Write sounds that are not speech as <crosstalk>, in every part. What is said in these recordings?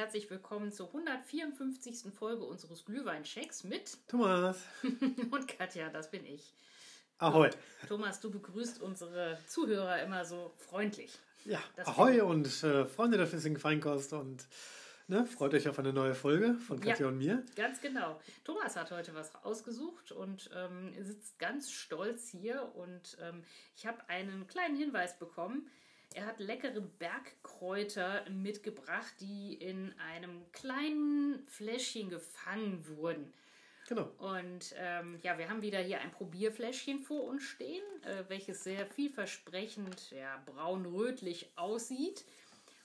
Und herzlich willkommen zur 154. Folge unseres Glühweinchecks mit Thomas. <laughs> und Katja, das bin ich. Ahoi. Thomas, du begrüßt unsere Zuhörer immer so freundlich. Ja, Das Ahoi und äh, Freunde der flüssigen Feinkost und ne, freut euch auf eine neue Folge von Katja Ja. und mir. Ganz genau. Thomas hat heute was ausgesucht und ähm, sitzt ganz stolz hier. Und ähm, ich habe einen kleinen Hinweis bekommen. Er hat leckere Bergkräuter mitgebracht, die in einem kleinen Fläschchen gefangen wurden. Genau. Und ähm, ja, wir haben wieder hier ein Probierfläschchen vor uns stehen, äh, welches sehr vielversprechend, ja, braun-rötlich aussieht.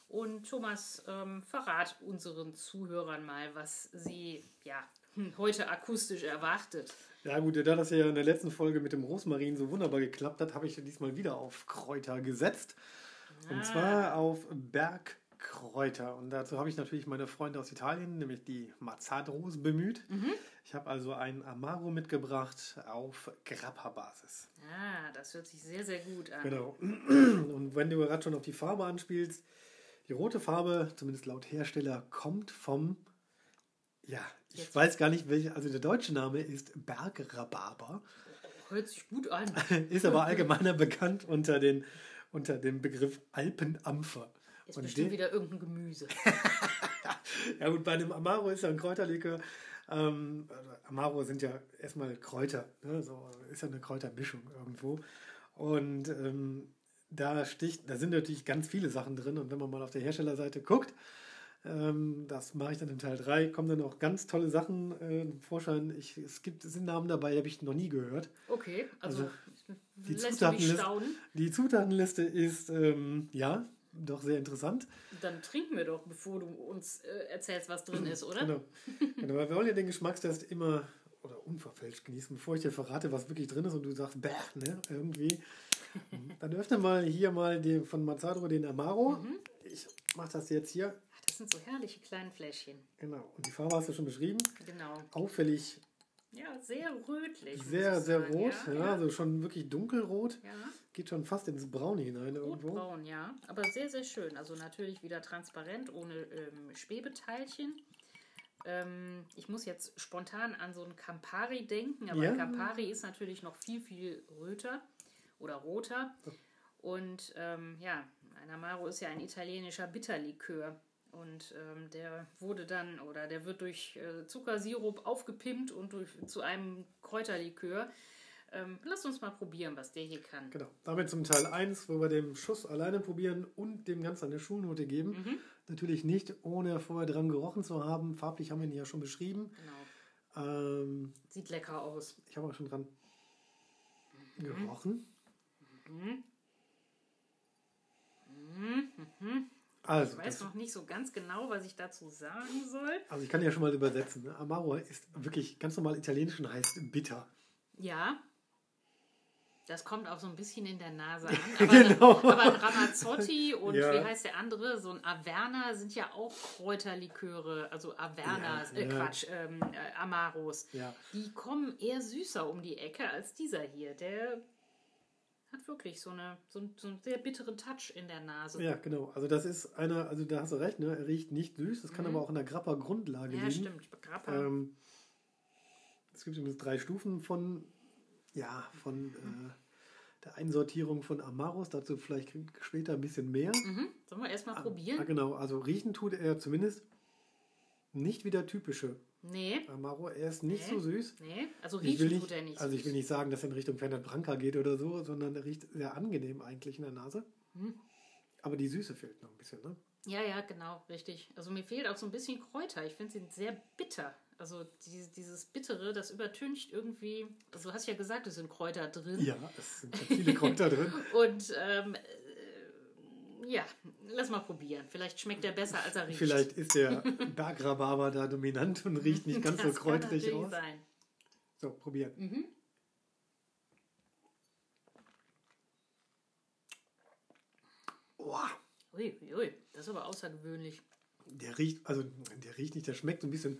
Und Thomas, ähm, verrat unseren Zuhörern mal, was sie ja hm, heute akustisch erwartet. Ja gut, da das ja in der letzten Folge mit dem Rosmarin so wunderbar geklappt hat, habe ich diesmal wieder auf Kräuter gesetzt. Und Ah. zwar auf Bergkräuter. Und dazu habe ich natürlich meine Freunde aus Italien, nämlich die Mazzadros, bemüht. Mhm. Ich habe also einen Amaro mitgebracht auf Grappa-Basis. Ah, das hört sich sehr, sehr gut an. Genau. <clears throat> Und wenn du gerade schon auf die Farbe anspielst, die rote Farbe, zumindest laut Hersteller, kommt vom, ja, ich Jetzt. weiß gar nicht, welcher, also der deutsche Name ist Bergrhabarber, Hört sich gut an. <laughs> ist aber allgemeiner bekannt unter, den, unter dem Begriff Alpenampfer. Ist Und bestimmt den- wieder irgendein Gemüse. <laughs> Ja gut, bei einem Amaro ist ja ein Kräuterlikör. Ähm, Amaro sind ja erstmal Kräuter, ne? so, ist ja eine Kräutermischung irgendwo. Und ähm, da sticht, da sind natürlich ganz viele Sachen drin. Und wenn man mal auf der Herstellerseite guckt, ähm, das mache ich dann in Teil 3, kommen dann auch ganz tolle Sachen äh, Vorschein. Ich, es gibt es sind Namen dabei, die habe ich noch nie gehört. Okay, also, Also, die lässt du mich Zutatenliste- staunen. Die Zutatenliste ist, ähm, ja, doch sehr interessant. Dann trinken wir doch, bevor du uns äh, erzählst, was drin ist, oder? Genau. genau. weil Wir wollen ja den Geschmackstest immer oder unverfälscht genießen, bevor ich dir verrate, was wirklich drin ist und du sagst, bäh, ne, irgendwie. Dann öffne mal hier mal die, von Mazzadro den Amaro. Mhm. Ich mache das jetzt hier. Ach, Das sind so herrliche kleine Fläschchen. Genau. Und die Farbe hast du schon beschrieben. Genau. Auffällig Ja, sehr rötlich. sehr, sehr sagen. rot. Ja, Ja, ja. also schon wirklich dunkelrot. ja. Geht schon fast ins Braune hinein irgendwo. Rotbraun, ja. Aber sehr, sehr schön. Also natürlich wieder transparent, ohne ähm, Schwebeteilchen. Ähm, ich muss jetzt spontan an so einen Campari denken, aber Ja. ein Campari ist natürlich noch viel, viel röter oder roter. Und ähm, ja, ein Amaro ist ja ein italienischer Bitterlikör. Und ähm, der wurde dann, oder der wird durch äh, Zuckersirup aufgepimpt und durch, zu einem Kräuterlikör. Ähm, lasst uns mal probieren, was der hier kann. Genau. Damit zum Teil 1, wo wir den Schuss alleine probieren und dem Ganzen eine Schulnote geben. Mhm. Natürlich nicht, ohne vorher dran gerochen zu haben. Farblich haben wir ihn ja schon beschrieben. Genau. Ähm, Sieht lecker aus. ich habe auch schon dran gerochen. Also, Ich weiß noch nicht so ganz genau, was ich dazu sagen soll. also ich kann ja schon mal übersetzen. Ne? Amaro ist wirklich ganz normal italienisch und heißt bitter. Ja. Das kommt auch so ein bisschen in der Nase an. <laughs> Aber, Genau. aber ein Ramazzotti und Ja. wie heißt der andere? So ein Averna sind ja auch Kräuterliköre. Also Avernas, Ja, äh, ja. Quatsch, ähm, äh, Amaros. Die kommen eher süßer um die Ecke als dieser hier. Der hat wirklich so, eine, so, einen- so einen sehr bitteren Touch in der Nase. Ja, genau. Also das ist einer, also da hast du recht, ne? er riecht nicht süß. Das kann aber auch in der Grappa-Grundlage Mhm. Ja, liegen. stimmt. Grappa. Ähm, es gibt übrigens drei Stufen von, ja, von äh, der Einsortierung von Amaros. Dazu vielleicht später ein bisschen mehr. mhm. Sollen wir erstmal Ah, probieren? genau, also riechen tut er zumindest nicht wie der typische Nee. Amaro. Er ist nicht Nee. so süß. Nee, also Ich will riechen nicht, tut er nicht. also ich will nicht sagen, dass er in Richtung Fernand Branca geht oder so, sondern er riecht sehr angenehm eigentlich in der Nase. Hm. Aber die Süße fehlt noch ein bisschen, ne? Ja, ja, genau, richtig. Also mir fehlt auch so ein bisschen Kräuter. Ich finde sie sehr bitter. Also die, dieses Bittere, das übertüncht irgendwie. Also du hast ja gesagt, es sind Kräuter drin. Ja, es sind viele Kräuter drin. <laughs> Und ähm, äh, ja, lass mal probieren. Vielleicht schmeckt er besser, als er riecht. Vielleicht ist der <laughs> Bergrhabarber da dominant und riecht nicht ganz so das kann kräutrig aus. sein. So, probieren. Mhm. Boah, Ui, ui, ui, das ist aber außergewöhnlich. der riecht, also der riecht nicht, der schmeckt so ein bisschen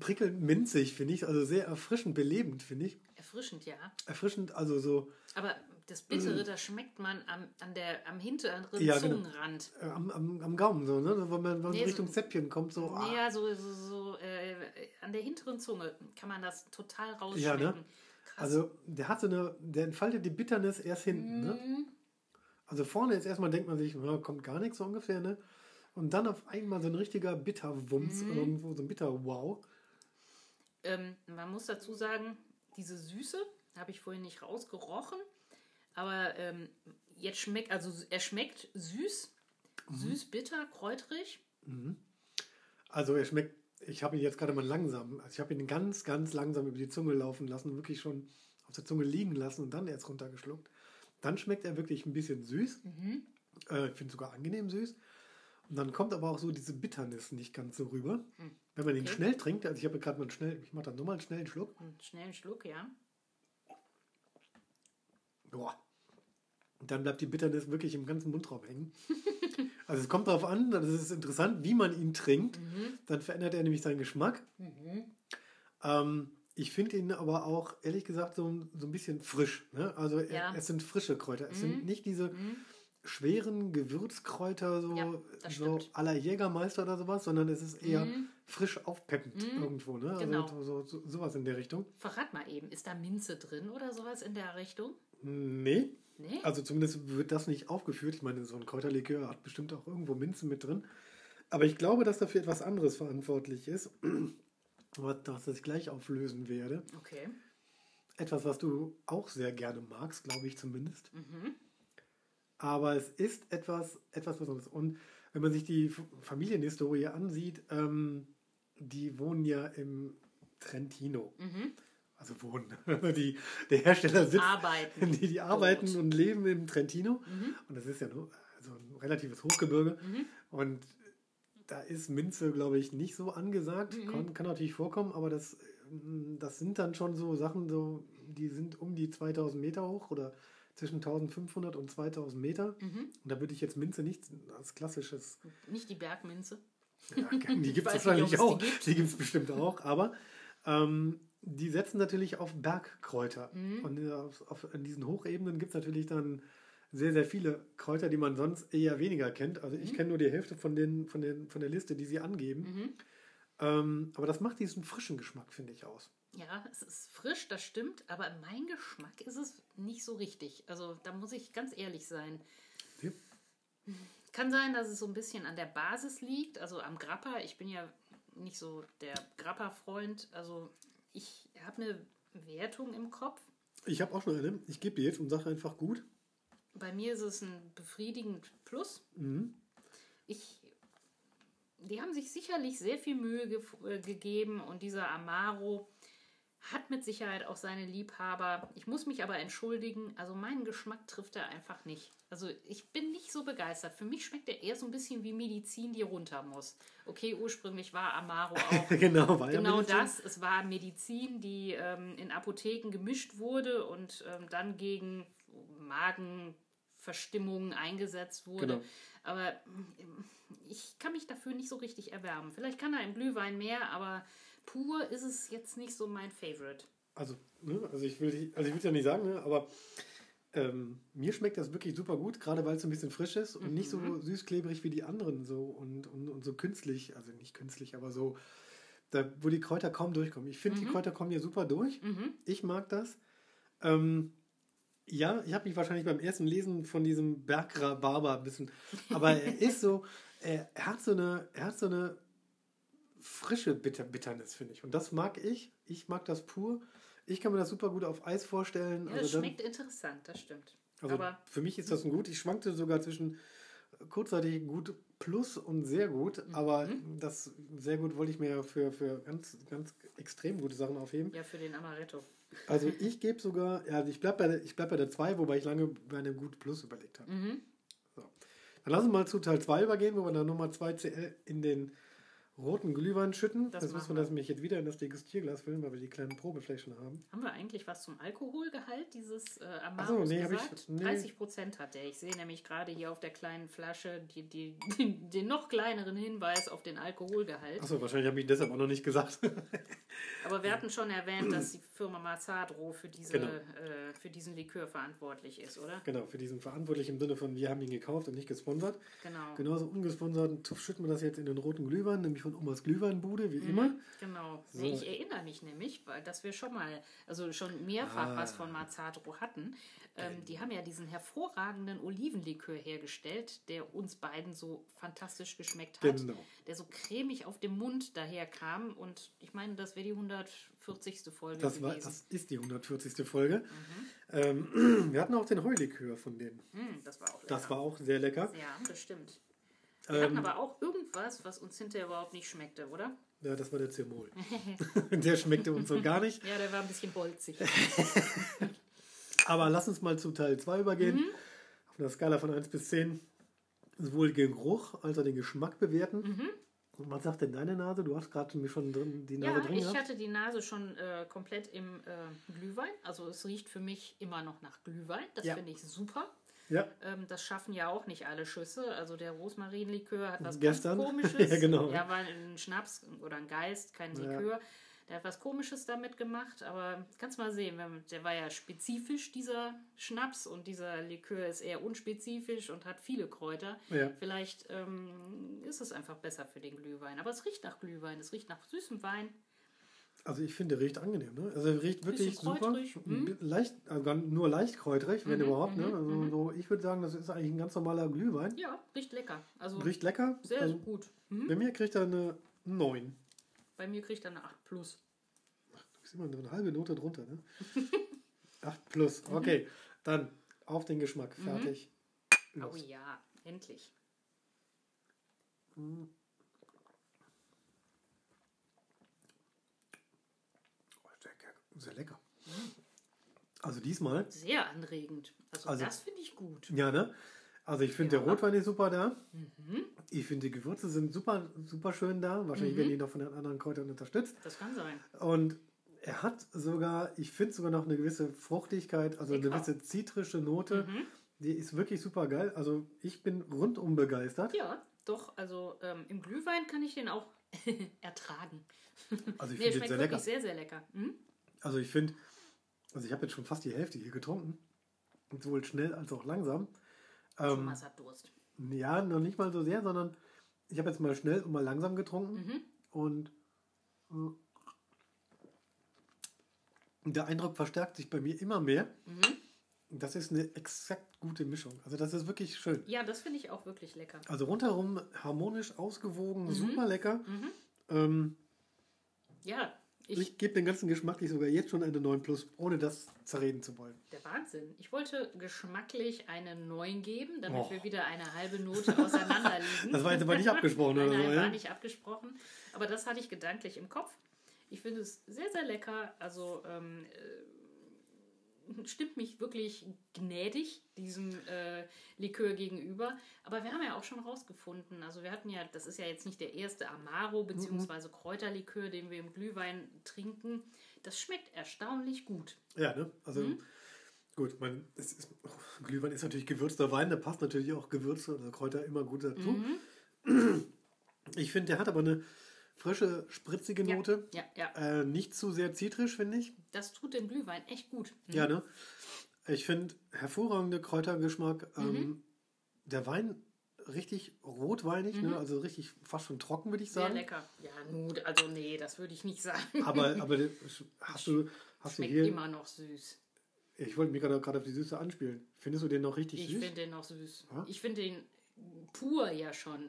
prickelnd minzig, finde ich. Also sehr erfrischend, belebend, finde ich. Erfrischend, ja. Erfrischend, also so, Aber das Bittere, das schmeckt man am, an der, am hinteren Ja, genau. Zungenrand. Äh, Am, am, am Gaumen so, ne? Wenn man, wenn man Nee, Richtung so- Zäppchen kommt, so. ah. Ja, so, so, so äh, an der hinteren Zunge kann man das total Ja, rausschmecken. ne? Krass. Also der hat so eine, der entfaltet die Bitternis erst hinten, ne? Mhm. Also vorne jetzt erstmal denkt man sich, na, kommt gar nichts so ungefähr, ne? Und dann auf einmal so ein richtiger Bitterwumms Mhm. irgendwo, so ein Bitter-Wow. Ähm, man muss dazu sagen, diese Süße habe ich vorhin nicht rausgerochen, aber ähm, jetzt schmeckt, also er schmeckt süß, Mhm. süß, bitter, kräutrig. Also er schmeckt, ich habe ihn jetzt gerade mal langsam, also ich habe ihn ganz, ganz langsam über die Zunge laufen lassen, wirklich schon auf der Zunge liegen lassen und dann erst runtergeschluckt. Dann schmeckt er wirklich ein bisschen süß. Äh, ich finde sogar angenehm süß. Und dann kommt aber auch so diese Bitternis nicht ganz so rüber. Wenn man ihn Okay. schnell trinkt, also ich habe gerade mal einen schnell, ich mache dann nochmal einen schnellen Schluck. Einen schnellen Schluck, ja. Boah. Dann bleibt die Bitternis wirklich im ganzen Mundraum hängen. <laughs> also es kommt darauf an, das ist interessant, wie man ihn trinkt. Dann verändert er nämlich seinen Geschmack. Ähm, ich finde ihn aber auch, ehrlich gesagt, so, so ein bisschen frisch. Ne? Also Ja. es sind frische Kräuter. Es sind nicht diese schweren Gewürzkräuter, so, Ja, so aller Jägermeister oder sowas, sondern es ist eher frisch aufpeppend irgendwo. Ne? Genau. Also so, so, sowas in der Richtung. Verrat mal eben, ist da Minze drin oder sowas in der Richtung? Nee. Nee? Also zumindest wird das nicht aufgeführt. Ich meine, so ein Kräuterlikör hat bestimmt auch irgendwo Minze mit drin. Aber ich glaube, dass dafür etwas anderes verantwortlich ist, <clears throat> was ich gleich auflösen werde. Okay. Etwas, was du auch sehr gerne magst, glaube ich zumindest. Mhm. Aber es ist etwas, etwas Besonderes. Und wenn man sich die Familienhistorie ansieht, ähm, die wohnen ja im Trentino. Mhm. Also wohnen. <laughs> Die, der Hersteller sitzt, Arbeiten. <laughs> die, die arbeiten dort. und leben im Trentino. Mhm. Und das ist ja nur also ein relatives Hochgebirge. Und da ist Minze, glaube ich, nicht so angesagt. Mhm. Kann, kann natürlich vorkommen, aber das, ähm, das sind dann schon so Sachen, so, die sind um die 2000 Meter hoch oder zwischen 1500 und 2000 Meter. Mhm. Und da würde ich jetzt Minze nicht als klassisches, Nicht die Bergminze. ja, die gibt <laughs> es wahrscheinlich auch, die gibt. die gibt es bestimmt auch, aber ähm, die setzen natürlich auf Bergkräuter. Mhm. Und äh, auf, auf, an diesen Hochebenen gibt es natürlich dann sehr, sehr viele Kräuter, die man sonst eher weniger kennt. Also Mhm. ich kenne nur die Hälfte von, den, von, den, von der Liste, die sie angeben. Mhm. Ähm, aber das macht diesen frischen Geschmack, finde ich, aus. Ja, es ist frisch, das stimmt, aber mein Geschmack ist es nicht so richtig. Also da muss ich ganz ehrlich sein. Ja. Kann sein, dass es so ein bisschen an der Basis liegt, also am Grappa. Ich bin ja nicht so der Grappa-Freund. Also ich habe eine Wertung im Kopf. Ich habe auch schon eine. Ich gebe die jetzt und sage einfach gut. Bei mir ist es ein befriedigend Plus. Mhm. Ich, die haben sich sicherlich sehr viel Mühe ge äh, gegeben und dieser Amaro hat mit Sicherheit auch seine Liebhaber. Ich muss mich aber entschuldigen, also meinen Geschmack trifft er einfach nicht. Also ich bin nicht so begeistert. Für mich schmeckt er eher so ein bisschen wie Medizin, die runter muss. Okay, ursprünglich war Amaro <laughs> auch genau, war genau Medizin. das. Es war Medizin, die ähm, in Apotheken gemischt wurde und ähm, dann gegen Magenverstimmungen eingesetzt wurde. Genau. Aber ähm, ich kann mich dafür nicht so richtig erwärmen. Vielleicht kann er im Glühwein mehr, aber pur ist es jetzt nicht so mein Favorite. Also, ne, also ich will also ich will es ja nicht sagen, ne, aber ähm, mir schmeckt das wirklich super gut, gerade weil es so ein bisschen frisch ist und nicht so süß klebrig wie die anderen so und, und, und so künstlich, also nicht künstlich, aber so, da, wo die Kräuter kaum durchkommen. Ich finde, die Kräuter kommen hier super durch. Ich mag das. Ähm, ja, ich habe mich wahrscheinlich beim ersten Lesen von diesem Bergrhabarber ein bisschen, aber er ist so, er, er hat so eine, er hat so eine frische Bitter Bitternis, finde ich. Und das mag ich. Ich mag das pur. Ich kann mir das super gut auf Eis vorstellen. Ja, das also dann, schmeckt interessant, das stimmt. also aber für mich ist das ein gut. Ich schwankte sogar zwischen kurzzeitig gut plus und sehr gut. Mhm. Aber das sehr gut wollte ich mir für, für ganz, ganz extrem gute Sachen aufheben. ja, für den Amaretto. Also ich gebe sogar, ja, also ich bleibe bei, ich bleib bei der 2, wobei ich lange bei einem gut plus überlegt habe. Mhm. So. Dann lassen wir mal zu Teil 2 übergehen, wo wir dann nochmal 2 CL in den roten Glühwein schütten. Das Das, müssen wir das nämlich jetzt wieder in das Degustierglas füllen, weil wir die kleinen Probefläschchen haben. Haben wir eigentlich was zum Alkoholgehalt dieses äh, Ach Amaros so, nee, hab ich- gesagt? nee. 30 Prozent hat der. Ich sehe nämlich gerade hier auf der kleinen Flasche die, die, <laughs> den, den noch kleineren Hinweis auf den Alkoholgehalt. Achso, wahrscheinlich habe ich deshalb auch noch nicht gesagt. <laughs> Aber wir hatten schon erwähnt, dass die Firma Mazzadro für, diese, Genau. äh, für diesen Likör verantwortlich ist, oder? genau, für diesen verantwortlich im Sinne von, wir haben ihn gekauft und nicht gesponsert. Genau. Genauso ungesponsert schütten wir das jetzt in den roten Glühwein, nämlich von Omas Glühweinbude, wie immer. Genau. So. Ich erinnere mich nämlich, weil dass wir schon mal, also schon mehrfach Ah. was von Mazzadro hatten. Ähm, die haben ja diesen hervorragenden Olivenlikör hergestellt, der uns beiden so fantastisch geschmeckt hat. Genau. Der so cremig auf dem Mund daherkam. Und ich meine, das wäre die 140. Folge Das, war, gewesen. das ist die 140. Folge. Mhm. Ähm, <clears throat> wir hatten auch den Heulikör von denen. Hm, das war auch lecker. Das war auch sehr lecker. ja, das stimmt. Wir hatten Ähm, aber auch irgendwas, was uns hinterher überhaupt nicht schmeckte, oder? ja, das war der Zirmol. <laughs> der schmeckte uns so gar nicht. Ja, der war ein bisschen bolzig. <laughs> Aber lass uns mal zu Teil 2 übergehen. Mhm. Auf einer Skala von 1 bis 10 sowohl den Geruch als auch den Geschmack bewerten. Mhm. Und was sagt denn deine Nase? Du hast gerade mich schon drin, die Nase Ja, drin ich gehabt. hatte die Nase schon äh, komplett im äh, Glühwein. Also es riecht für mich immer noch nach Glühwein. Das Ja. finde ich super. Ja, Ähm, das schaffen ja auch nicht alle Schüsse. Also der Rosmarinlikör hat was Gestern. <laughs> ganz komisches. Ja, genau. Ja, war ein Schnaps oder ein Geist, kein Ja. Likör. Der hat was komisches damit gemacht, aber kannst mal sehen, der war ja spezifisch, dieser Schnaps, und dieser Likör ist eher unspezifisch und hat viele Kräuter. Ja. Vielleicht ähm, ist es einfach besser für den Glühwein. Aber es riecht nach Glühwein, es riecht nach süßem Wein. Also ich finde, riecht angenehm. Ne? Also riecht wirklich super. hm? Bi- Leicht, also nur leicht kräutrig, wenn Mhm, überhaupt. Ne? mhm, Also mhm. so, ich würde sagen, das ist eigentlich ein ganz normaler Glühwein. Ja, riecht lecker. Also Riecht lecker. sehr also, gut. Mhm. Bei mir kriegt er eine 9. Bei mir kriegt er eine 8 plus. Du bist immer eine halbe Note drunter, ne? <laughs> 8 plus. Okay, dann auf den Geschmack. Fertig. Oh ja, endlich. Sehr, lecker. Also diesmal, Sehr anregend. Also, Also- das finde ich gut. ja, ne? Also ich finde Ja. der Rotwein ist super da. Mhm. Ich finde die Gewürze sind super, super schön da. Wahrscheinlich Mhm. werden die noch von den anderen Kräutern unterstützt. Das kann sein. Und er hat sogar, ich finde sogar noch eine gewisse Fruchtigkeit, also eine Lecker. gewisse zitrische Note. Mhm. Die ist wirklich super geil. Also ich bin rundum begeistert. Ja, doch. Also ähm, im Glühwein kann ich den auch <laughs> ertragen. Also ich Nee, finde den sehr wirklich lecker. sehr, sehr lecker. Mhm. Also ich finde, also ich habe jetzt schon fast die Hälfte hier getrunken. Sowohl schnell als auch langsam. Ähm, Thomas hat Durst. ja, noch nicht mal so sehr, sondern ich habe jetzt mal schnell und mal langsam getrunken. Mhm. Und äh, der Eindruck verstärkt sich bei mir immer mehr. Mhm. Das ist eine exakt gute Mischung. Also das ist wirklich schön. Ja, das finde ich auch wirklich lecker. Also rundherum harmonisch, ausgewogen, Mhm. super lecker. Mhm. Ähm, Ja, ich, ich gebe den ganzen geschmacklich sogar jetzt schon eine 9 Plus, ohne das zerreden zu wollen. der Wahnsinn. Ich wollte geschmacklich eine 9 geben, damit Och. wir wieder eine halbe Note auseinander liegen. Das war jetzt aber nicht <laughs> abgesprochen nein, oder nein, so, war ja? nicht abgesprochen. Aber das hatte ich gedanklich im Kopf. Ich finde es sehr, sehr lecker. Also ähm, äh, stimmt mich wirklich gnädig diesem äh, Likör gegenüber. Aber wir haben ja auch schon rausgefunden, also wir hatten ja, das ist ja jetzt nicht der erste Amaro bzw. Kräuterlikör, den wir im Glühwein trinken. Das schmeckt erstaunlich gut. Ja, ne? Also Mhm. gut, man, ist, Glühwein ist natürlich gewürzter Wein, da passt natürlich auch Gewürze oder Kräuter immer gut dazu. Mhm. Ich finde, der hat aber eine frische, spritzige Ja. Note. Ja, ja. Äh, nicht zu sehr zitrisch, finde ich. Das tut dem Glühwein echt gut. Mhm. Ja, ne? Ich finde, hervorragender Kräutergeschmack. Ähm, der Wein richtig rotweinig, ne? also richtig fast schon trocken, würde ich Mhm. Sehr sagen. lecker. Ja, nun, also nee, das würde ich nicht sagen. Aber, aber <laughs> hast du, hast du Schmeckt hier. immer noch süß. Ich wollte mich gerade gerade auf die Süße anspielen. Findest du den noch richtig Ich süß? finde den noch süß. Ja? Ich finde den pur ja schon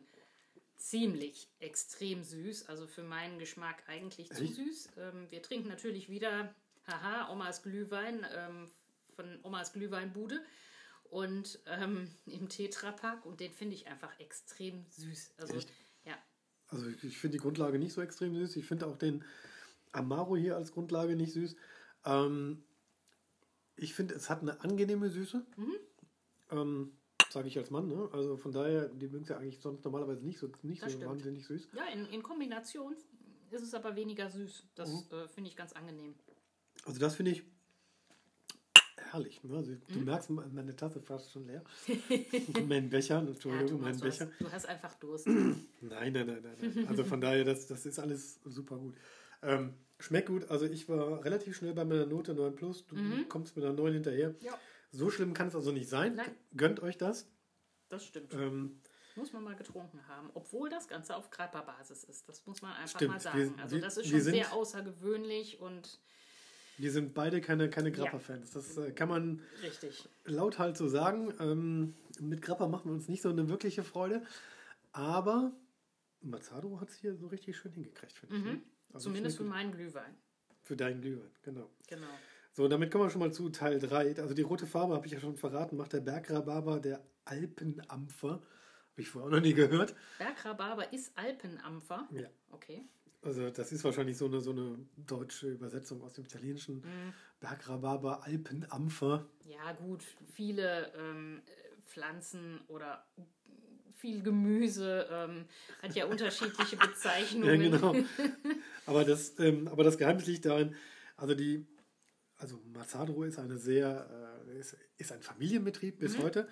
ziemlich extrem süß. Also für meinen Geschmack eigentlich zu Echt? süß. Ähm, wir trinken natürlich wieder, haha, Omas Glühwein ähm, von Omas Glühweinbude. Und ähm, im Tetrapack und den finde ich einfach extrem süß. Also Echt? ja, Also ich, ich finde die Grundlage nicht so extrem süß. Ich finde auch den Amaro hier als Grundlage nicht süß. Ähm, ich finde, es hat eine angenehme Süße. Mhm. Ähm, sage ich als Mann. Ne? Also von daher, die mögen es ja eigentlich sonst normalerweise nicht so, nicht Das so stimmt. wahnsinnig süß. Ja, in, in Kombination ist es aber weniger süß. Das Mhm. äh, finde ich ganz angenehm. Also das finde ich herrlich. Ne? Also, Du Mhm. merkst, meine Tasse ist fast schon leer. <laughs> mein Becher, Ja, Entschuldigung, mein Thomas, du, hast, Becher. du hast einfach Durst. <clears throat> Nein, nein, nein, nein, nein. Also von daher, das, das ist alles super gut. Ähm, schmeckt gut. Also ich war relativ schnell bei meiner Note 9 Plus. Du kommst mit einer 9 hinterher. Mhm. ja, So schlimm kann es also nicht sein. Nein. Gönnt euch das. das stimmt. Ähm, Muss man mal getrunken haben. Obwohl das Ganze auf Grappa-Basis ist. Das muss man einfach Stimmt. mal sagen. Wir- also wir- das ist schon sind- sehr außergewöhnlich und wir sind beide keine, keine Grappa-Fans. Das äh, kann man richtig. laut halt so sagen. Ähm, mit Grappa machen wir uns nicht so eine wirkliche Freude. Aber Mazzado hat es hier so richtig schön hingekriegt, finde ich. ne? Also Zumindest für meinen Glühwein. für deinen Glühwein, genau. Genau. So, damit kommen wir schon mal zu Teil 3. Also die rote Farbe, habe ich ja schon verraten, macht der Bergrhabarber, der Alpenampfer. Habe ich vorher auch noch nie gehört. Bergrhabarber ist Alpenampfer. Ja. Okay. Also das ist wahrscheinlich so eine, so eine deutsche Übersetzung aus dem Italienischen. Mhm. Bergrhabarber, Alpenampfer. Ja, gut, viele ähm, Pflanzen oder viel Gemüse ähm, hat ja unterschiedliche <laughs> Ja, Bezeichnungen. genau. <laughs> aber, das, ähm, aber das Geheimnis liegt darin, also die, also Mazzadro ist eine sehr, äh, ist, ist ein Familienbetrieb bis heute.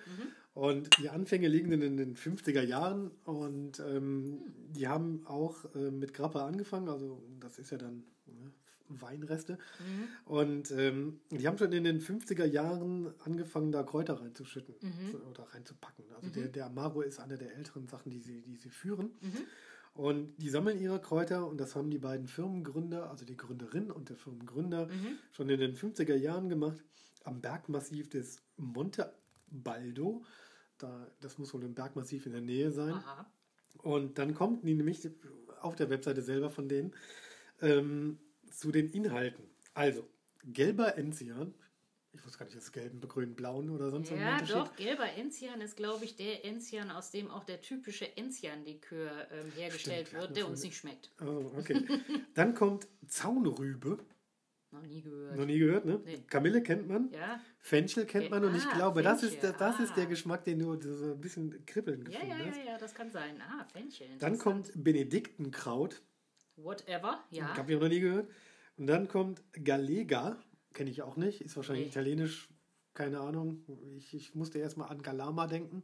Und die Anfänge liegen in den 50er Jahren und ähm, die haben auch äh, mit Grappa angefangen, also das ist ja dann ne, Weinreste. Und ähm, die haben schon in den 50er Jahren angefangen, da Kräuter reinzuschütten so- oder reinzupacken. Also der, der Amaro ist eine der älteren Sachen, die sie, die sie führen. Und die sammeln ihre Kräuter und das haben die beiden Firmengründer, also die Gründerin und der Firmengründer, schon in den 50er Jahren gemacht, am Bergmassiv des Monte Baldo. Da, das muss wohl ein Bergmassiv in der Nähe sein. Aha. Und dann kommt die nämlich auf der Webseite selber von denen ähm, zu den Inhalten. Also, gelber Enzian. Ich wusste gar nicht, ist gelben, begrünen, blauen oder sonst ein Ja, doch, gelber Enzian ist, glaube ich, der Enzian, aus dem auch der typische Enzian-Likör ähm, hergestellt Stimmt, wird, der uns nicht schmeckt. Oh, okay. <laughs> Dann kommt Zaunrübe. Noch nie gehört. Noch nie gehört, ne? Nee. Kamille kennt man. Ja, Fenchel kennt man und ich Ah, glaube, das ist, das ist der ah. Geschmack, den du so ein bisschen kribbeln ja, gefunden ja, hast. ja, ja, das kann sein. Ah, Fenchel. Dann kommt Benediktenkraut. Whatever, ja. Habe ich auch noch nie gehört. Und dann kommt Galega. Kenne ich auch nicht. Ist wahrscheinlich Nee. italienisch. Keine Ahnung. Ich, ich musste erstmal an Galama denken.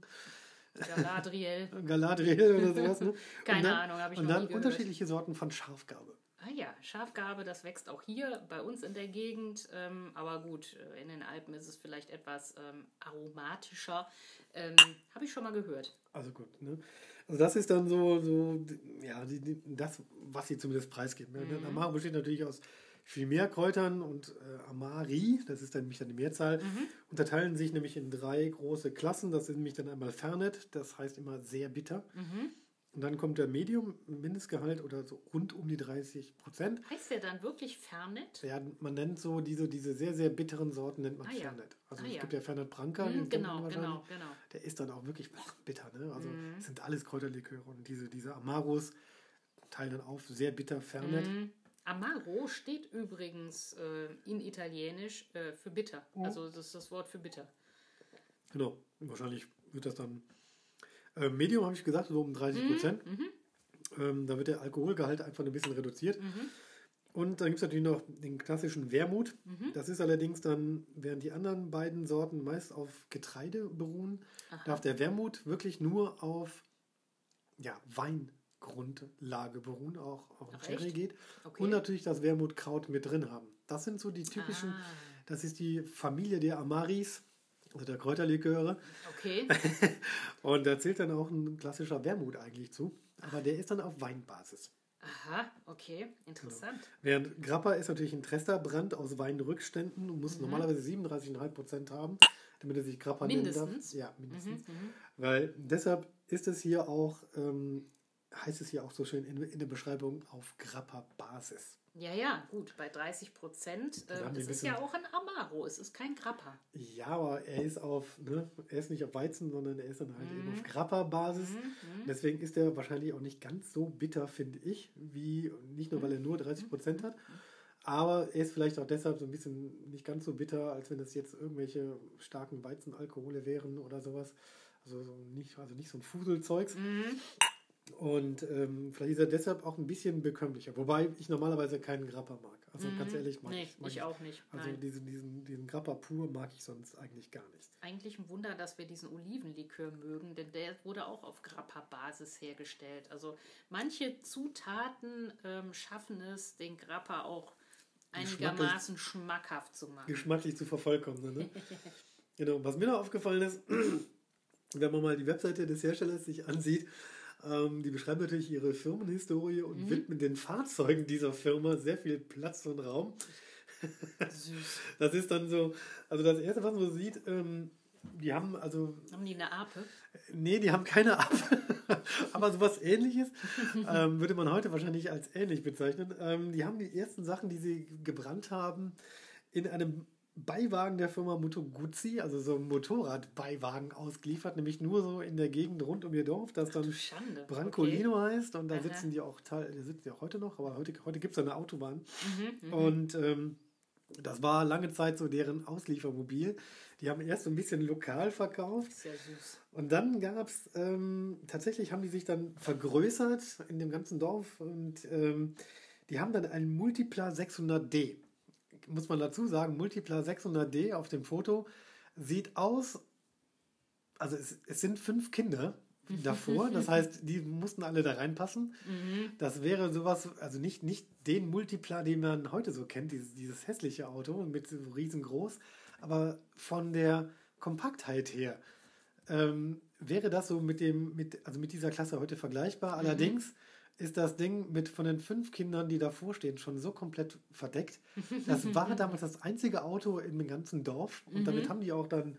Galadriel. <laughs> Galadriel oder sowas. Ne? <laughs> Keine dann, Ahnung, habe ich Und dann unterschiedliche Sorten von Schafgarbe. Ah ja, Schafgarbe, das wächst auch hier bei uns in der Gegend. Ähm, aber gut, äh, in den Alpen ist es vielleicht etwas ähm, aromatischer. Ähm, Habe ich schon mal gehört. Also gut, ne? Also das ist dann so, so ja, die, die, das, was sie zumindest preisgeben. Ne? Mhm. Amaro besteht natürlich aus viel mehr Kräutern und äh, Amari, das ist dann nämlich dann die Mehrzahl, Mhm. unterteilen sich nämlich in drei große Klassen. Das sind nämlich dann einmal Fernet, das heißt immer sehr bitter. Mhm. Und dann kommt der Medium, Mindestgehalt oder so rund um die 30 Prozent. Heißt der dann wirklich Fernet? Ja, man nennt so diese, diese sehr, sehr bitteren Sorten nennt man Ah. Fernet. Also Ah, es ja. gibt ja Fernet Branca, man genau, genau, genau. Der ist dann auch wirklich boah, bitter. Ne? Also Mhm. es sind alles Kräuterliköre und diese, diese Amaros teilen dann auf sehr bitter Fernet. Mm, Amaro steht übrigens äh, in Italienisch äh, für bitter. Mhm. Also das ist das Wort für bitter. Genau. Wahrscheinlich wird das dann äh, Medium, habe ich gesagt, so um 30 Mhm, Prozent. Ähm, da wird der Alkoholgehalt einfach ein bisschen reduziert. Mhm. Und dann gibt es natürlich noch den klassischen Wermut. Das ist allerdings dann, während die anderen beiden Sorten meist auf Getreide beruhen, darf der Wermut wirklich nur auf ja, Weingrundlage beruhen, auch auf Ach, Sherry echt? geht. Okay. Und natürlich das Wermutkraut mit drin haben. Das sind so die typischen, Ah. das ist die Familie der Amaris, also der Kräuterliköre. Okay. <laughs> Und da zählt dann auch ein klassischer Wermut eigentlich zu. Aber der ist dann auf Weinbasis. Aha, okay. Interessant. Während Grappa ist natürlich ein Tresterbrand aus Weinrückständen und muss normalerweise 37,5 Prozent haben, damit er sich Grappa nennen Mindestens? darf. Ja, mindestens. Weil deshalb ist es hier auch, ähm, heißt es hier auch so schön in, in der Beschreibung auf Grappa-Basis. Ja, ja, gut. Bei 30 Prozent. Äh, es ein ist ja auch ein Amaro. Es ist kein Grappa. Ja, aber er ist auf, ne, er ist nicht auf Weizen, sondern er ist dann halt Mhm. eben auf Grappa-Basis. Deswegen ist er wahrscheinlich auch nicht ganz so bitter, finde ich, wie nicht nur, weil er nur 30 Prozent hat, aber er ist vielleicht auch deshalb so ein bisschen nicht ganz so bitter, als wenn es jetzt irgendwelche starken Weizenalkohole wären oder sowas. Also, so nicht, also nicht so ein Fuselzeugs. Und ähm, vielleicht ist er deshalb auch ein bisschen bekömmlicher. Wobei ich normalerweise keinen Grappa mag. Also ganz ehrlich, mag Nee, ich, mag ich auch nicht. Also Nein. diesen, diesen, diesen Grappa pur mag ich sonst eigentlich gar nicht. Eigentlich ein Wunder, dass wir diesen Olivenlikör mögen, denn der wurde auch auf Grappa-Basis hergestellt. Also manche Zutaten ähm, schaffen es, den Grappa auch einigermaßen schmackhaft zu machen. geschmacklich zu vervollkommnen. Ne? genau. Was mir noch aufgefallen ist, <clears throat> wenn man mal die Webseite des Herstellers sich ansieht, ähm, die beschreiben natürlich ihre Firmenhistorie und Mhm. widmen den Fahrzeugen dieser Firma sehr viel Platz und Raum. Süß. <laughs> Das ist dann so, also das erste, was man so sieht, ähm, die haben also, Haben die eine Ape? nee, die haben keine Ab, <laughs> aber sowas ähnliches ähm, würde man heute wahrscheinlich als ähnlich bezeichnen. Ähm, die haben die ersten Sachen, die sie gebrannt haben, in einem Beiwagen der Firma Moto Guzzi, also so ein Motorradbeiwagen ausgeliefert, nämlich nur so in der Gegend rund um ihr Dorf, das dann. Brancolino heißt und da Aha. sitzen die auch teil, die sitzen die auch heute noch, aber heute, heute gibt es eine Autobahn. Mhm, Und ähm, das war lange Zeit so deren Ausliefermobil. Die haben erst so ein bisschen lokal verkauft Sehr süß. und dann gab es, ähm, tatsächlich haben die sich dann vergrößert in dem ganzen Dorf und ähm, die haben dann einen Multipla 600D. Muss man dazu sagen, Multipla 600D auf dem Foto sieht aus, also es, es sind fünf Kinder <laughs> davor, das heißt, die mussten alle da reinpassen. Das wäre sowas, also nicht, nicht den Multipla, den man heute so kennt, dieses, dieses hässliche Auto mit so riesengroß, aber von der Kompaktheit her ähm, wäre das so mit dem, mit, also mit dieser Klasse heute vergleichbar. Allerdings ist das Ding mit von den fünf Kindern, die davor stehen, schon so komplett verdeckt. Das <laughs> war damals das einzige Auto im ganzen Dorf und damit haben die auch dann,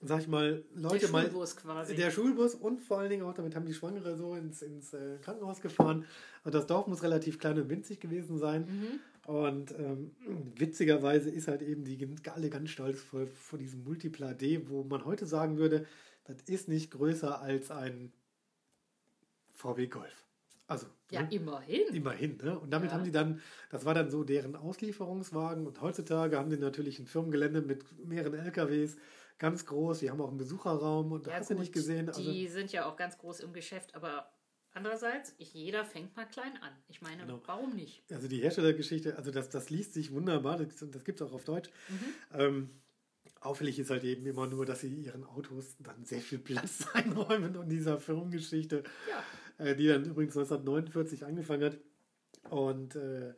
sag ich mal, Leute Der mal. Schulbus quasi. Der Schulbus und vor allen Dingen auch damit haben die Schwangere so ins, ins äh, Krankenhaus gefahren. Und das Dorf muss relativ klein und winzig gewesen sein. Und ähm, witzigerweise ist halt eben die alle ganz stolz vor, vor diesem Multipla D, wo man heute sagen würde, das ist nicht größer als ein VW Golf. Also, ja, ne? immerhin. Immerhin, ne? Und damit Ja. haben die dann, das war dann so deren Auslieferungswagen und heutzutage haben die natürlich ein Firmengelände mit mehreren LKWs, ganz groß, die haben auch einen Besucherraum und Ja, hast du gut, nicht gesehen. Also, die sind ja auch ganz groß im Geschäft, aber andererseits, jeder fängt mal klein an. Ich meine, Genau. warum nicht? also die Herstellergeschichte, also das, das liest sich wunderbar, das, das gibt es auch auf Deutsch. Ähm, auffällig ist halt eben immer nur, dass sie ihren Autos dann sehr viel Platz <laughs> einräumen und dieser Firmengeschichte, Ja, die dann übrigens 1949 angefangen hat. Und äh,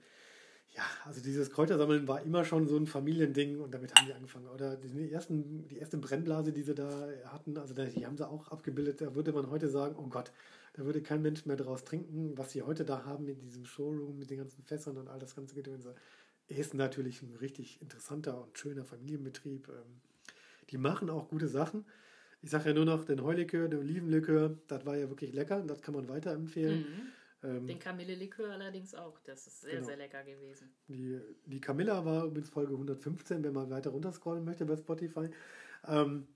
ja, also dieses Kräutersammeln war immer schon so ein Familiending und damit haben die angefangen. Oder die, ersten, die erste Brennblase, die sie da hatten, also die haben sie auch abgebildet. Da würde man heute sagen, oh Gott, da würde kein Mensch mehr draus trinken. Was sie heute da haben in diesem Showroom mit den ganzen Fässern und all das ganze Gedönse, ist natürlich ein richtig interessanter und schöner Familienbetrieb. Ähm, die machen auch gute Sachen. Ich sage ja nur noch, den Heulikör, den Olivenlikör, das war ja wirklich lecker. Das kann man weiterempfehlen. Ähm, den Kamille-Likör allerdings auch. Das ist sehr, Genau. sehr lecker gewesen. Die, die Camilla war übrigens Folge 115, wenn man weiter runterscrollen möchte bei Spotify. Ähm,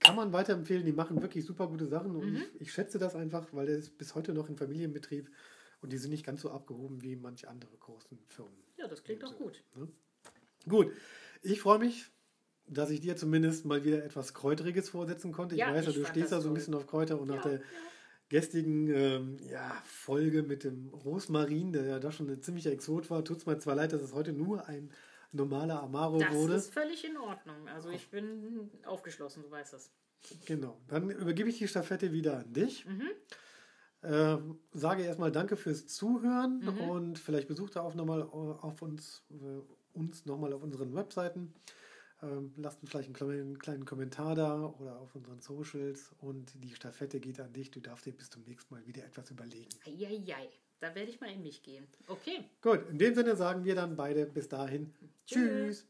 kann man weiterempfehlen, die machen wirklich super gute Sachen und ich, ich schätze das einfach, weil der ist bis heute noch in Familienbetrieb und die sind nicht ganz so abgehoben wie manche andere großen Firmen. Ja, das klingt doch gut. Gut, ich freue mich, dass ich dir zumindest mal wieder etwas Kräuteriges vorsetzen konnte. Ich Ja, weiß ja, du stehst das da so ein bisschen auf Kräuter und nach Ja, der gestrigen ähm, ja, Folge mit dem Rosmarin, der ja da schon ein ziemlicher Exot war, tut es mir zwar leid, dass es heute nur ein normaler Amaro Das wurde. ist völlig in Ordnung. Also ich bin aufgeschlossen, du weißt das. Genau. Dann übergebe ich die Stafette wieder an dich. Mhm. Ähm, sage erstmal Danke fürs Zuhören Mhm. und vielleicht besucht ihr auch nochmal auf uns, äh, uns nochmal auf unseren Webseiten. Ähm, lasst uns vielleicht einen kleinen, kleinen Kommentar da oder auf unseren Socials und die Stafette geht an dich. Du darfst dir bis zum nächsten Mal wieder etwas überlegen. Eieiei, da werde ich mal in mich gehen. Okay. Gut, in dem Sinne sagen wir dann beide bis dahin. Tschüss. Tschüss.